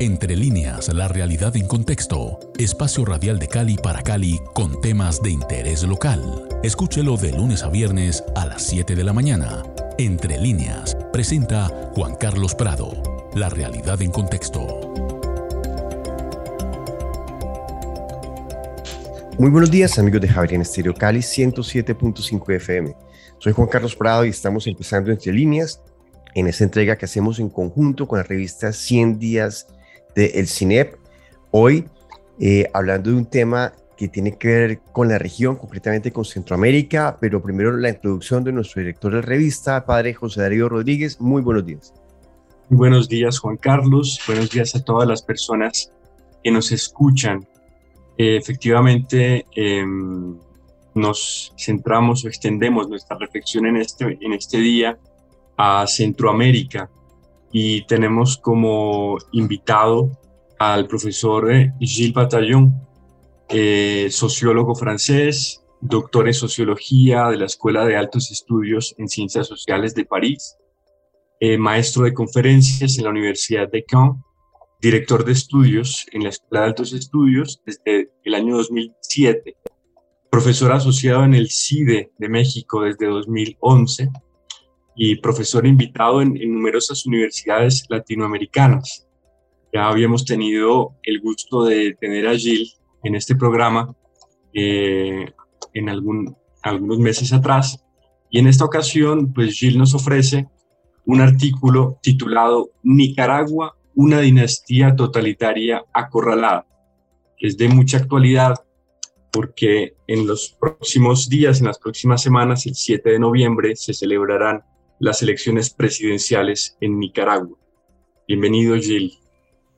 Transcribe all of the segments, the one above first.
Entre líneas, la realidad en contexto. Espacio radial de Cali para Cali con temas de interés local. Escúchelo de lunes a viernes a las 7 de la mañana. Entre líneas, presenta Juan Carlos Prado. La realidad en contexto. Muy buenos días amigos de Javier Estéreo Cali 107.5 FM. Soy Juan Carlos Prado y estamos empezando Entre líneas en esta entrega que hacemos en conjunto con la revista 100 días de El CINEP. Hoy eh, hablando de un tema que tiene que ver con la región, concretamente con Centroamérica, pero primero la introducción de nuestro director de revista, padre José Darío Rodríguez. Muy buenos días. Buenos días, Juan Carlos. Buenos días a todas las personas que nos escuchan. Eh, efectivamente, em, nos centramos o extendemos nuestra reflexión en este, en este día a Centroamérica y tenemos como invitado al profesor eh, Gilles Bataillon, eh, sociólogo francés, doctor en sociología de la Escuela de Altos Estudios en Ciencias Sociales de París, eh, maestro de conferencias en la Universidad de Caen, director de estudios en la Escuela de Altos Estudios desde el año 2007, profesor asociado en el CIDE de México desde 2011 y profesor invitado en, numerosas universidades latinoamericanas. Ya habíamos tenido el gusto de tener a Gil en este programa eh, en algún, algunos meses atrás y en esta ocasión pues Gil nos ofrece un artículo titulado Nicaragua, una dinastía totalitaria acorralada, que es de mucha actualidad porque en los próximos días, en las próximas semanas, el 7 de noviembre, se celebrarán las elecciones presidenciales en Nicaragua. Bienvenido, Gil.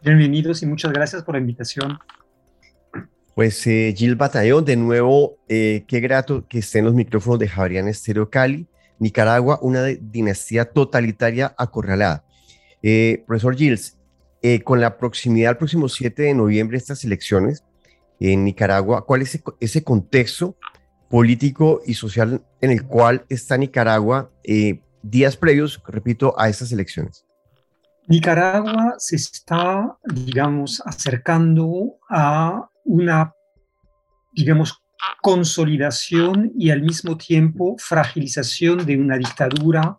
Bienvenidos y muchas gracias por la invitación. Pues eh, Gil Batallón, de nuevo, eh, qué grato que esté en los micrófonos de Javarian Estéreo Cali. Nicaragua, una dinastía totalitaria acorralada. Eh, profesor Gilles, eh, con la proximidad al próximo 7 de noviembre de estas elecciones en Nicaragua, ¿cuál es ese, contexto político y social en el cual está Nicaragua eh, días previos, repito, a estas elecciones? Nicaragua se está, digamos, acercando a una, digamos, consolidación y al mismo tiempo fragilización de una dictadura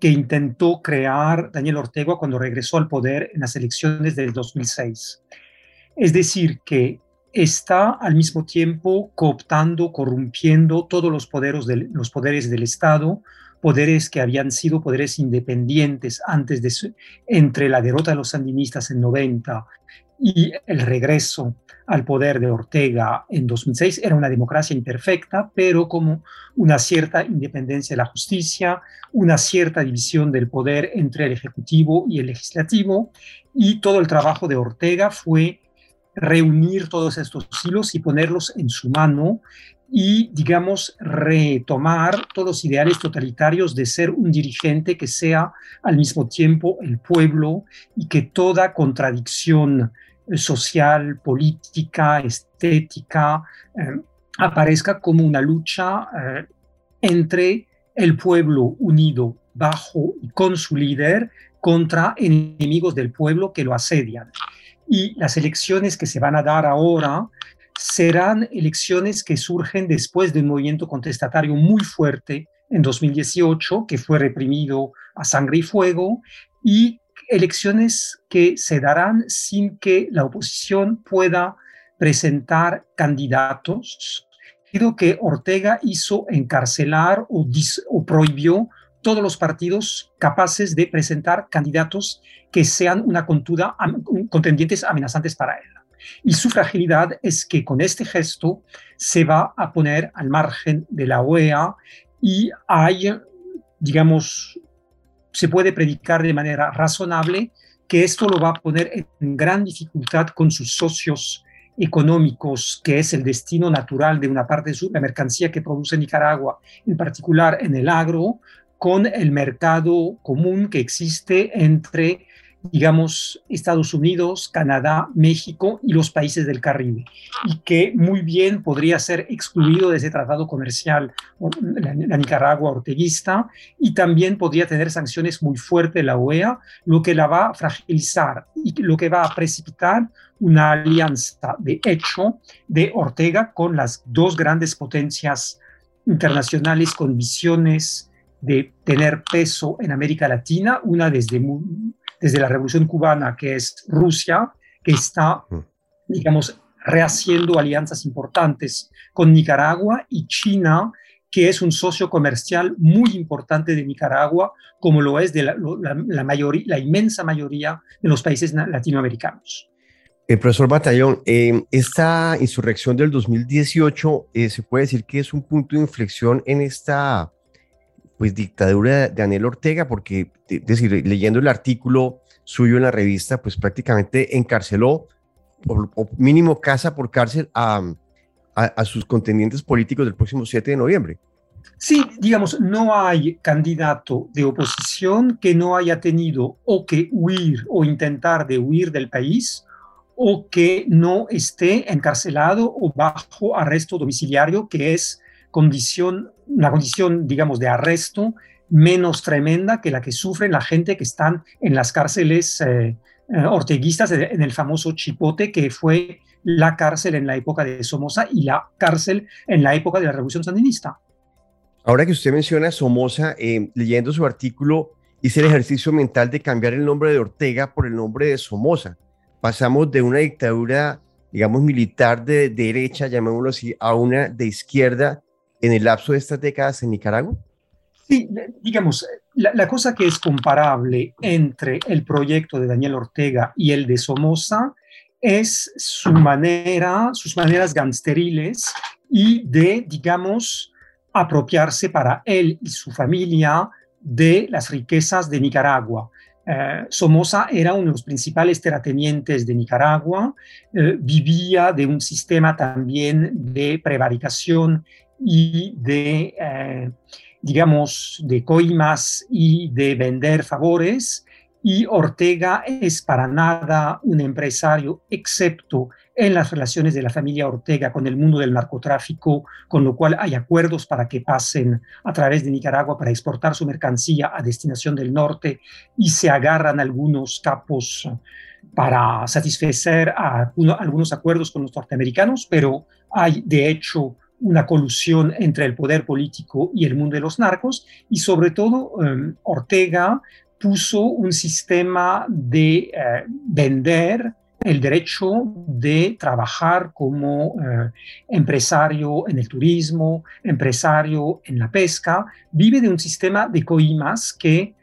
que intentó crear Daniel Ortega cuando regresó al poder en las elecciones del 2006. Es decir, que está al mismo tiempo cooptando, corrompiendo todos los poderes del, los poderes del Estado, poderes que habían sido poderes independientes antes de entre la derrota de los sandinistas en 90 y el regreso al poder de Ortega en 2006 era una democracia imperfecta, pero como una cierta independencia de la justicia, una cierta división del poder entre el Ejecutivo y el Legislativo, y todo el trabajo de Ortega fue reunir todos estos hilos y ponerlos en su mano y, digamos, retomar todos los ideales totalitarios de ser un dirigente que sea al mismo tiempo el pueblo y que toda contradicción social, política, estética, eh, aparezca como una lucha eh, entre el pueblo unido bajo y con su líder contra enemigos del pueblo que lo asedian. Y las elecciones que se van a dar ahora serán elecciones que surgen después de un movimiento contestatario muy fuerte en 2018, que fue reprimido a sangre y fuego, y elecciones que se darán sin que la oposición pueda presentar candidatos. Lo que Ortega hizo encarcelar o, o prohibió todos los partidos capaces de presentar candidatos que sean una contuda, contendientes amenazantes para él. Y su fragilidad es que con este gesto se va a poner al margen de la OEA y hay, digamos, se puede predicar de manera razonable que esto lo va a poner en gran dificultad con sus socios económicos, que es el destino natural de una parte de la mercancía que produce Nicaragua, en particular en el agro, con el mercado común que existe entre digamos, Estados Unidos, Canadá, México y los países del Caribe, y que muy bien podría ser excluido de ese tratado comercial la, Nicaragua orteguista, y también podría tener sanciones muy fuertes la OEA, lo que la va a fragilizar y lo que va a precipitar una alianza de hecho de Ortega con las dos grandes potencias internacionales con visiones de tener peso en América Latina, una desde, desde la Revolución Cubana, que es Rusia, que está, mm. digamos, rehaciendo alianzas importantes con Nicaragua y China, que es un socio comercial muy importante de Nicaragua, como lo es de la, la, mayoría, la inmensa mayoría de los países latinoamericanos. El profesor Batallón, eh, esta insurrección del 2018 eh, se puede decir que es un punto de inflexión en esta pues dictadura de Daniel Ortega, porque, decir, leyendo el artículo suyo en la revista, pues prácticamente encarceló, o mínimo casa por cárcel, a, a, sus contendientes políticos del próximo 7 de noviembre. Sí, digamos, no hay candidato de oposición que no haya tenido o que huir o intentar de huir del país o que no esté encarcelado o bajo arresto domiciliario, que es condición, una condición, digamos, de arresto menos tremenda que la que sufre la gente que están en las cárceles eh, eh, orteguistas, en el famoso Chipote, que fue la cárcel en la época de Somoza y la cárcel en la época de la Revolución Sandinista. Ahora que usted menciona Somoza, eh, leyendo su artículo, hice el ejercicio mental de cambiar el nombre de Ortega por el nombre de Somoza. Pasamos de una dictadura, digamos, militar de derecha, llamémoslo así, a una de izquierda en el lapso de estas décadas en Nicaragua? Sí, digamos, la, cosa que es comparable entre el proyecto de Daniel Ortega y el de Somoza es su manera, sus maneras gangsteriles y de, digamos, apropiarse para él y su familia de las riquezas de Nicaragua. Eh, Somoza era uno de los principales terratenientes de Nicaragua, eh, vivía de un sistema también de prevaricación y de, eh, digamos, de coimas y de vender favores. Y Ortega es para nada un empresario, excepto en las relaciones de la familia Ortega con el mundo del narcotráfico, con lo cual hay acuerdos para que pasen a través de Nicaragua para exportar su mercancía a destinación del norte y se agarran algunos capos para satisfacer algunos acuerdos con los norteamericanos, pero hay de hecho una colusión entre el poder político y el mundo de los narcos y sobre todo em, Ortega puso un sistema de eh, vender el derecho de trabajar como eh, empresario en el turismo, empresario en la pesca, vive de un sistema de coimas que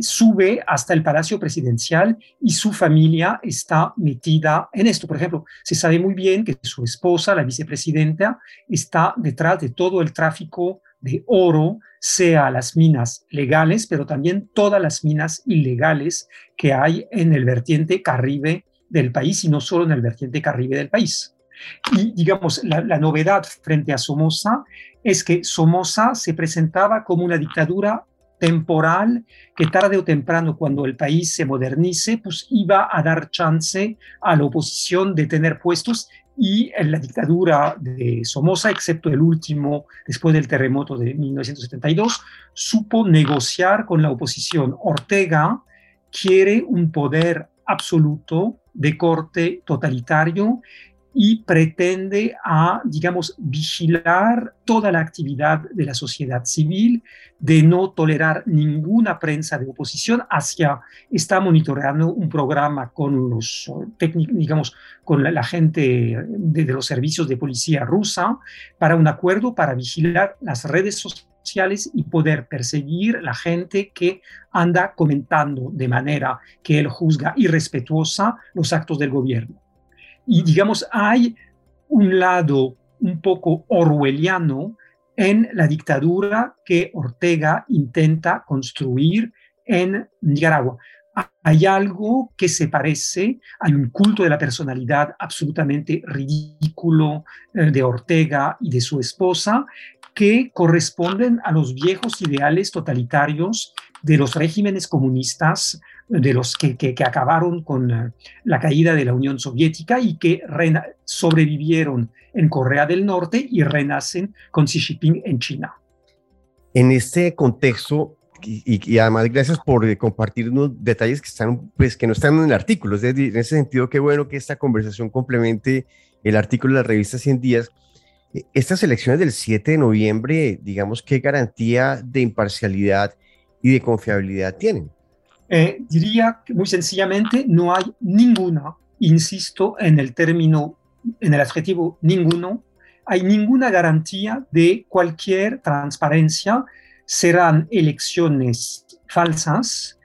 sube hasta el Palacio Presidencial y su familia está metida en esto. Por ejemplo, se sabe muy bien que su esposa, la vicepresidenta, está detrás de todo el tráfico de oro, sea las minas legales, pero también todas las minas ilegales que hay en el vertiente caribe del país y no solo en el vertiente caribe del país. Y digamos, la, la novedad frente a Somoza es que Somoza se presentaba como una dictadura temporal que tarde o temprano, cuando el país se modernice, pues iba a dar chance a la oposición de tener puestos y en la dictadura de Somoza, excepto el último, después del terremoto de 1972, supo negociar con la oposición. Ortega quiere un poder absoluto de corte totalitario y pretende a, digamos, vigilar toda la actividad de la sociedad civil, de no tolerar ninguna prensa de oposición, hacia, está monitoreando un programa con los técnicos, digamos, con la, gente de, de, los servicios de policía rusa para un acuerdo para vigilar las redes sociales y poder perseguir la gente que anda comentando de manera que él juzga irrespetuosa los actos del gobierno. Y digamos, hay un lado un poco orwelliano en la dictadura que Ortega intenta construir en Nicaragua. Hay algo que se parece, hay un culto de la personalidad absolutamente ridículo eh, de Ortega y de su esposa que corresponden a los viejos ideales totalitarios de los regímenes comunistas, de los que, que, acabaron con eh, la caída de la Unión Soviética y que sobrevivieron en Corea del Norte y renacen con Xi Jinping en China. En este contexto, y, además gracias por eh, compartirnos detalles que, están, pues, que no están en el artículo, es decir, en ese sentido, qué bueno que esta conversación complemente el artículo de la revista 100 días. E, estas elecciones del 7 de noviembre, digamos, ¿qué garantía de imparcialidad y de confiabilidad tienen? Eh, diría muy sencillamente no hay ninguna, insisto en el término, en el adjetivo ninguno, hay ninguna garantía de cualquier transparencia. Serán elecciones falsas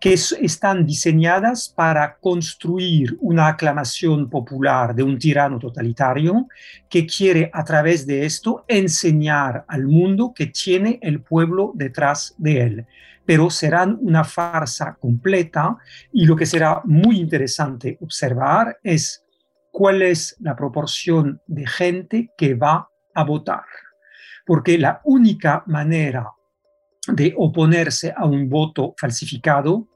que están diseñadas para construir una aclamación popular de un tirano totalitario que quiere a través de esto enseñar al mundo que tiene el pueblo detrás de él pero serán una farsa completa y lo que será muy interesante observar es cuál es la proporción de gente que va a votar. Porque la única manera de oponerse a un voto falsificado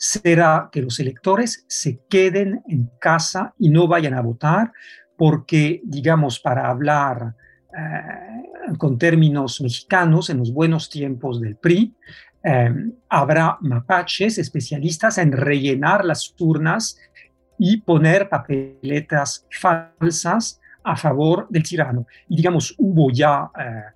será que los electores se queden en casa y no vayan a votar, porque, digamos, para hablar eh, con términos mexicanos, en los buenos tiempos del PRI, Em, habrá mapaches especialistas en rellenar las urnas y poner papeletas falsas a favor del tirano. Y digamos, hubo ya eh, eh,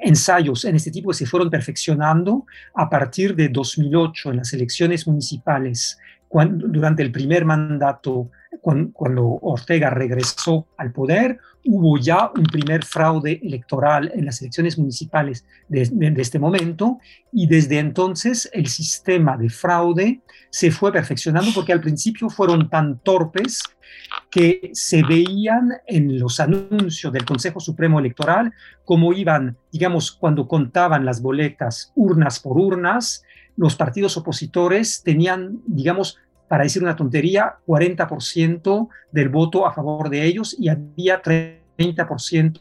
ensayos en este tipo se fueron perfeccionando a partir de 2008 en las elecciones municipales, cuando, durante el primer mandato cuando, Ortega regresó al poder, hubo ya un primer fraude electoral en las elecciones municipales de, este momento y desde entonces el sistema de fraude se fue perfeccionando porque al principio fueron tan torpes que se veían en los anuncios del Consejo Supremo Electoral como iban, digamos, cuando contaban las boletas urnas por urnas, los partidos opositores tenían, digamos, para decir una tontería, 40% del voto a favor de ellos y había 30%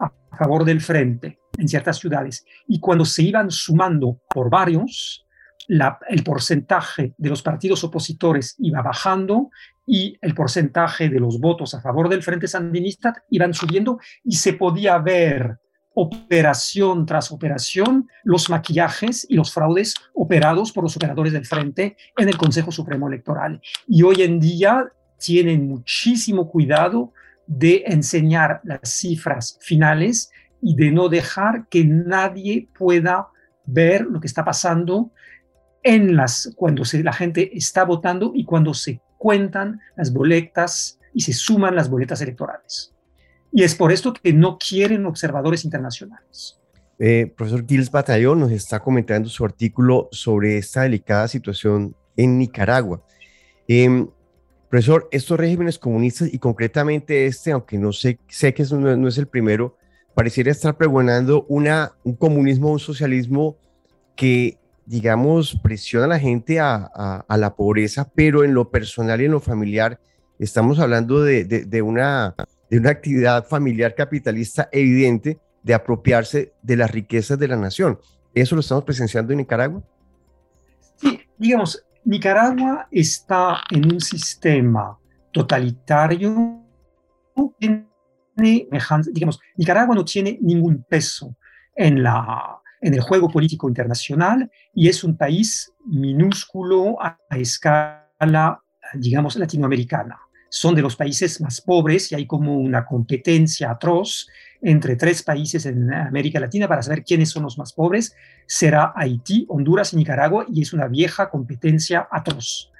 a favor del frente en ciertas ciudades. Y cuando se iban sumando por varios, el porcentaje de los partidos opositores iba bajando y el porcentaje de los votos a favor del Frente Sandinista iban subiendo y se podía ver operación tras operación los maquillajes y los fraudes operados por los operadores del frente en el Consejo Supremo Electoral. Y hoy en día tienen muchísimo cuidado de enseñar las cifras finales y de no dejar que nadie pueda ver lo que está pasando en las cuando la gente está votando y cuando se cuentan las boletas y se suman las boletas electorales. Y es por esto que no quieren observadores internacionales. Eh, profesor Gilles Batallón nos está comentando su artículo sobre esta delicada situación en Nicaragua. Em, profesor, estos regímenes comunistas y concretamente este, aunque no sé, sé que no, no, es el primero, pareciera estar pregonando una, un comunismo, un socialismo que, digamos, presiona a la gente a, a, la pobreza, pero en lo personal y en lo familiar estamos hablando de, una de una actividad familiar capitalista evidente de apropiarse de las riquezas de la nación. ¿Eso lo estamos presenciando en Nicaragua? Sí, digamos, Nicaragua está en un sistema totalitario. Digamos, Nicaragua no tiene ningún peso en, la, en el juego político internacional y es un país minúsculo a escala, digamos, latinoamericana son de los países más pobres y hay como una competencia atroz entre tres países en América Latina para saber quiénes son los más pobres. Será Haití, Honduras y Nicaragua y es una vieja competencia atroz.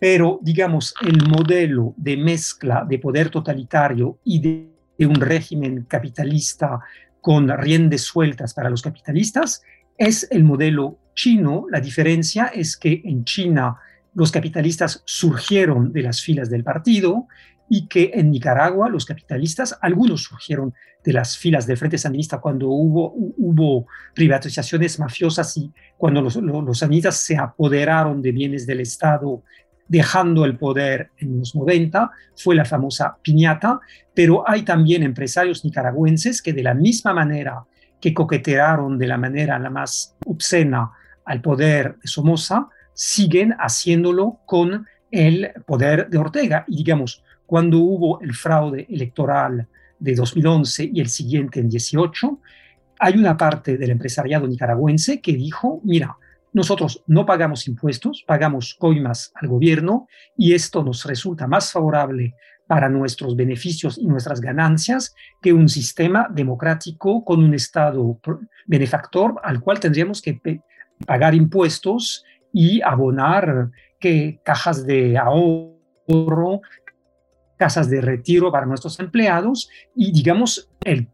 Pero, digamos, el modelo de mezcla de poder totalitario y de, un régimen capitalista con riendas sueltas para los capitalistas es el modelo chino. La diferencia es que en China los capitalistas surgieron de las filas del partido y que en Nicaragua los capitalistas, algunos surgieron de las filas del Frente Sandinista cuando hubo, privatizaciones mafiosas y cuando los, los, se apoderaron de bienes del Estado dejando el poder en los 90, fue la famosa piñata, pero hay también empresarios nicaragüenses que de la misma manera que coquetearon de la manera la más obscena al poder de Somoza, siguen haciéndolo con el poder de Ortega. Y digamos, cuando hubo el fraude electoral de 2011 y el siguiente en 18, hay una parte del empresariado nicaragüense que dijo, mira, nosotros no pagamos impuestos, pagamos coimas al gobierno y esto nos resulta más favorable para nuestros beneficios y nuestras ganancias que un sistema democrático con un Estado benefactor al cual tendríamos que pagar impuestos y abonar que cajas de ahorro, casas de retiro para nuestros empleados y digamos, el,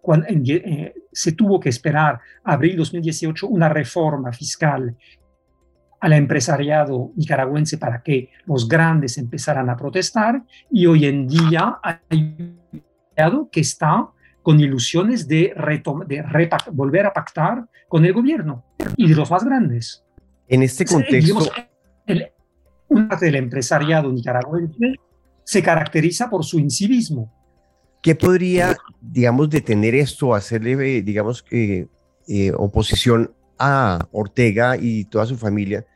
cuando, eh, se tuvo que esperar abril 2018 una reforma fiscal al empresariado nicaragüense para que los grandes empezaran a protestar y hoy en día hay un que está con ilusiones de, de volver a pactar con el gobierno y de los más grandes. En este contexto... una parte del empresariado nicaragüense se caracteriza por su incivismo. ¿Qué podría, digamos, detener esto, hacerle, digamos, eh, eh, oposición a Ortega y toda su familia,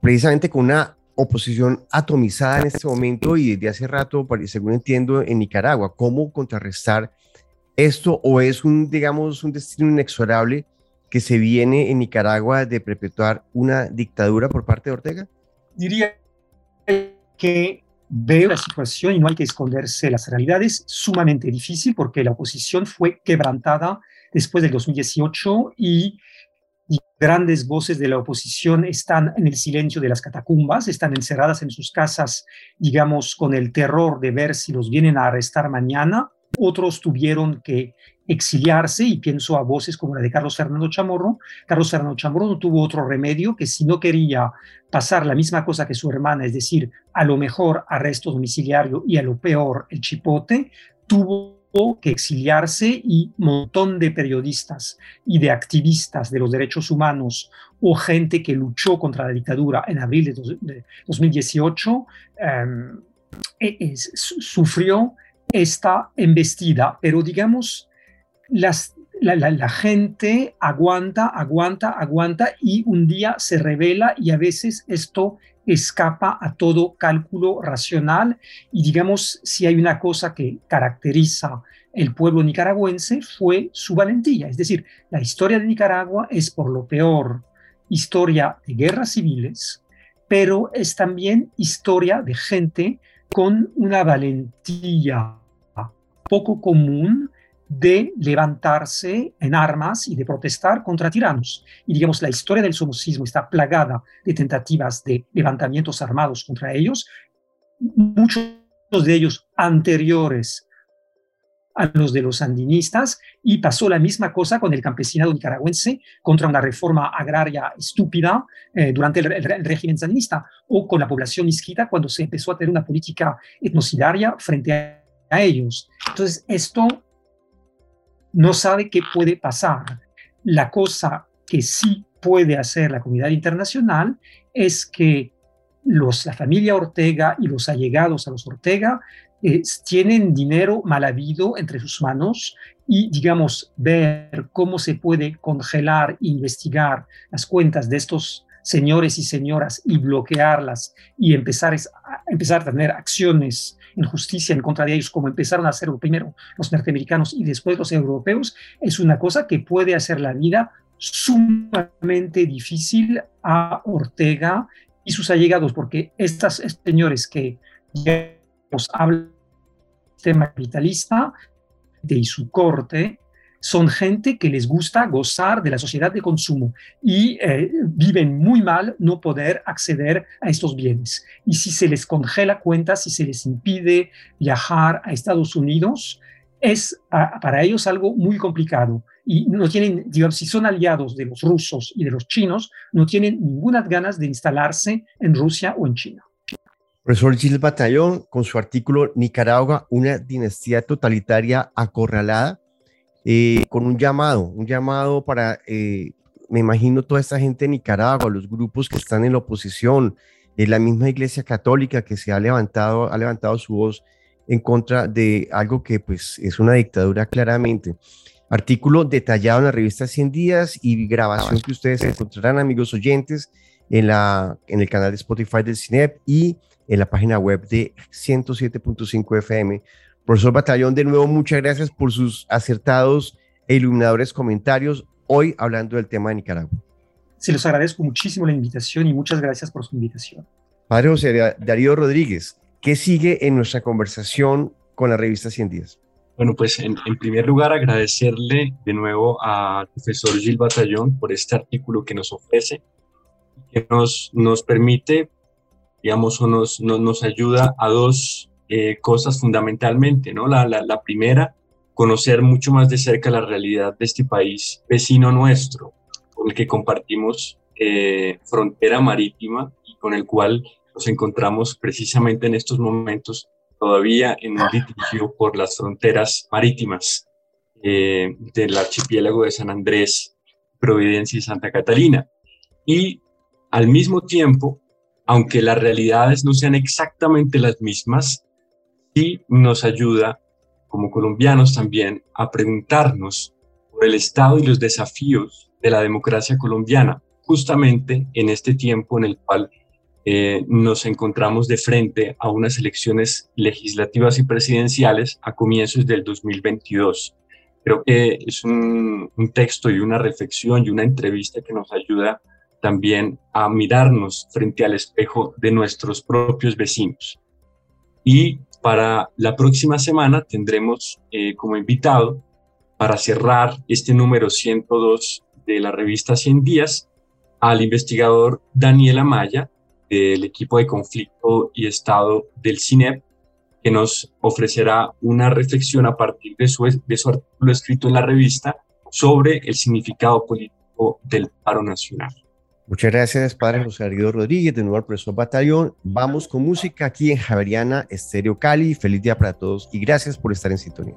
precisamente con una oposición atomizada en este momento y desde hace rato, según entiendo, en Nicaragua? ¿Cómo contrarrestar esto o es un, digamos, un destino inexorable que se viene en Nicaragua de perpetuar una dictadura por parte de Ortega? Diría que veo la situación y no hay que esconderse las realidades, sumamente difícil porque la oposición fue quebrantada después del 2018 y, grandes voces de la oposición están en el silencio de las catacumbas, están encerradas en sus casas, digamos, con el terror de ver si los vienen a arrestar mañana. Otros tuvieron que exiliarse y pienso a voces como la de Carlos Fernando Chamorro. Carlos Fernando Chamorro no tuvo otro remedio que si no quería pasar la misma cosa que su hermana, es decir, a lo mejor arresto domiciliario y a lo peor el chipote, tuvo que exiliarse y un montón de periodistas y de activistas de los derechos humanos o gente que luchó contra la dictadura en abril de, 2018 em, e, sufrió esta embestida, pero digamos la, gente aguanta, aguanta, aguanta y un día se revela y a veces esto escapa a todo cálculo racional. Y digamos si hay una cosa que caracteriza el pueblo nicaragüense fue su valentía, es decir, la historia de Nicaragua es por lo peor historia de guerras civiles, pero es también historia de gente con una valentía poco común de levantarse en armas y de protestar contra tiranos. Y digamos, la historia del somocismo está plagada de tentativas de levantamientos armados contra ellos, muchos de ellos anteriores a los de los sandinistas, y pasó la misma cosa con el campesinado nicaragüense contra una reforma agraria estúpida eh, durante el, régimen sandinista, o con la población misquita cuando se empezó a tener una política etnocidaria frente a, a ellos. Entonces, esto no sabe qué puede pasar. La cosa que sí puede hacer la comunidad internacional es que los, la familia Ortega y los allegados a los Ortega eh, tienen dinero mal habido entre sus manos y, digamos, ver cómo se puede congelar investigar las cuentas de estos señores y señoras y bloquearlas y empezar a, empezar a tener acciones en justicia en contra de ellos, como empezaron a hacerlo primero los norteamericanos y después los europeos, es una cosa que puede hacer la vida sumamente difícil a Ortega y sus allegados, porque estos señores que nos hablan del sistema capitalista de su corte, son gente que les gusta gozar de la sociedad de consumo y eh, viven muy mal no poder acceder a estos bienes. Y si se les congela cuentas, si se les impide viajar a Estados Unidos, es para ellos algo muy complicado. Y no tienen, si son aliados de los rusos y de los chinos, no tienen ninguna ganas de instalarse en Rusia o en China. Profesor Gilles Batallón, con su artículo Nicaragua, una dinastía totalitaria acorralada, eh, con un llamado, un llamado para, eh, me imagino, toda esta gente de Nicaragua, los grupos que están en la oposición, eh, la misma Iglesia Católica que se ha levantado, ha levantado su voz en contra de algo que pues es una dictadura claramente. Artículo detallado en la revista 100 días y grabación que ustedes encontrarán, amigos oyentes, en, la, en el canal de Spotify del CINEP y en la página web de 107.5 FM. Profesor Batallón, de nuevo, muchas gracias por sus acertados e iluminadores comentarios hoy hablando del tema de Nicaragua. Se los agradezco muchísimo la invitación y muchas gracias por su invitación. Padre José Darío Rodríguez, ¿qué sigue en nuestra conversación con la revista 100 días? Bueno, pues en, primer lugar agradecerle de nuevo al profesor Gil Batallón por este artículo que nos ofrece, que nos, nos permite, digamos, o nos, nos, ayuda a dos eh, cosas fundamentalmente, ¿no? La, la, primera, conocer mucho más de cerca la realidad de este país vecino nuestro, con el que compartimos eh, frontera marítima y con el cual nos encontramos precisamente en estos momentos todavía en un litigio por las fronteras marítimas eh, del archipiélago de San Andrés, Providencia y Santa Catalina. Y al mismo tiempo, aunque las realidades no sean exactamente las mismas, sí nos ayuda como colombianos también a preguntarnos por el estado y los desafíos de la democracia colombiana, justamente en este tiempo en el cual eh, nos encontramos de frente a unas elecciones legislativas y presidenciales a comienzos del 2022. Creo que es un, texto y una reflexión y una entrevista que nos ayuda también a mirarnos frente al espejo de nuestros propios vecinos. Y para la próxima semana tendremos eh, como invitado, para cerrar este número 102 de la revista 100 días, al investigador Daniel Amaya, del equipo de conflicto y Estado del CINEP, que nos ofrecerá una reflexión a partir de su, de su artículo escrito en la revista sobre el significado político del paro nacional. Muchas gracias, padre José Arido Rodríguez, de nuevo al profesor Batallón. Vamos con música aquí en Javeriana Estéreo Cali. Feliz día para todos y gracias por estar en sintonía.